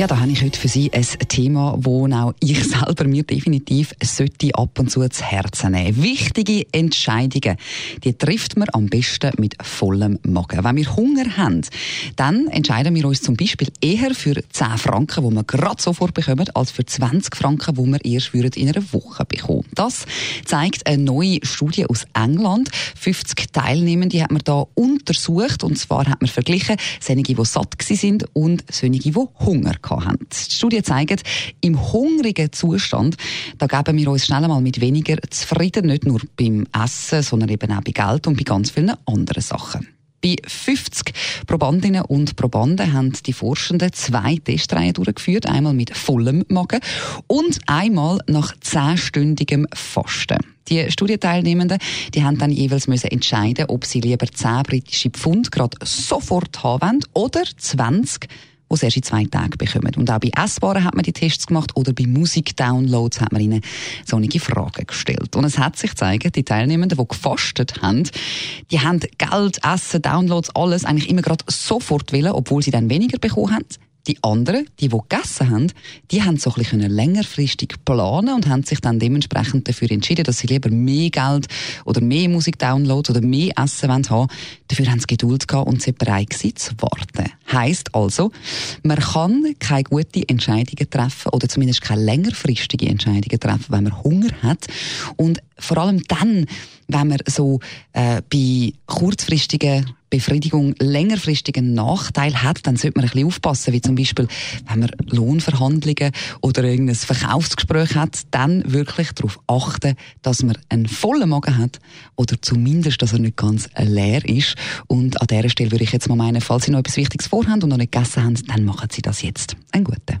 Ja, da habe ich heute für Sie ein Thema, wo auch ich selber mir definitiv sollte ab und zu zu Herzen nehmen. Wichtige Entscheidungen, die trifft man am besten mit vollem Magen. Wenn wir Hunger haben, dann entscheiden wir uns zum Beispiel eher für 10 Franken, die wir gerade sofort bekommen, als für 20 Franken, die wir erst in einer Woche bekommen. Das zeigt eine neue Studie aus England. 50 Teilnehmende hat man da untersucht und zwar hat man verglichen, solche, die satt sind und solche, die Hunger hatten haben. Die Studien zeigen, im hungrigen Zustand, da geben wir uns schnell mal mit weniger zufrieden, nicht nur beim Essen, sondern eben auch bei Geld und bei ganz vielen anderen Sachen. Bei 50 Probandinnen und Probanden haben die Forschenden zwei Testreihen durchgeführt, einmal mit vollem Magen und einmal nach zehnstündigem Fasten. Die Studienteilnehmenden, die haben dann jeweils müssen entscheiden, ob sie lieber 10 britische Pfund gerade sofort haben wollen oder 20 die sie erst in zwei Tagen bekommen. Und auch bei Essbaren hat man die Tests gemacht oder bei Musikdownloads hat man ihnen so einige Fragen gestellt. Und es hat sich gezeigt, die Teilnehmenden, die gefastet haben, die haben Geld, Essen, Downloads, alles eigentlich immer gerade sofort willen, obwohl sie dann weniger bekommen haben. Die anderen, die, die gegessen haben, die haben so ein bisschen längerfristig planen und haben sich dann dementsprechend dafür entschieden, dass sie lieber mehr Geld oder mehr Musikdownloads oder mehr Essen haben wollen. Dafür haben sie Geduld gehabt und sind bereit gewesen, zu warten. Heißt also, man kann keine guten Entscheidungen treffen oder zumindest keine längerfristige Entscheidungen treffen, wenn man Hunger hat. Und vor allem dann, wenn man so äh, bei kurzfristigen Befriedigung längerfristigen Nachteil hat, dann sollte man ein bisschen aufpassen, wie zum Beispiel, wenn man Lohnverhandlungen oder irgendein Verkaufsgespräch hat, dann wirklich darauf achten, dass man einen vollen Magen hat oder zumindest, dass er nicht ganz leer ist. Und an dieser Stelle würde ich jetzt mal meinen, falls Sie noch etwas Wichtiges vorhaben und noch nicht gegessen haben, dann machen Sie das jetzt. Ein guter.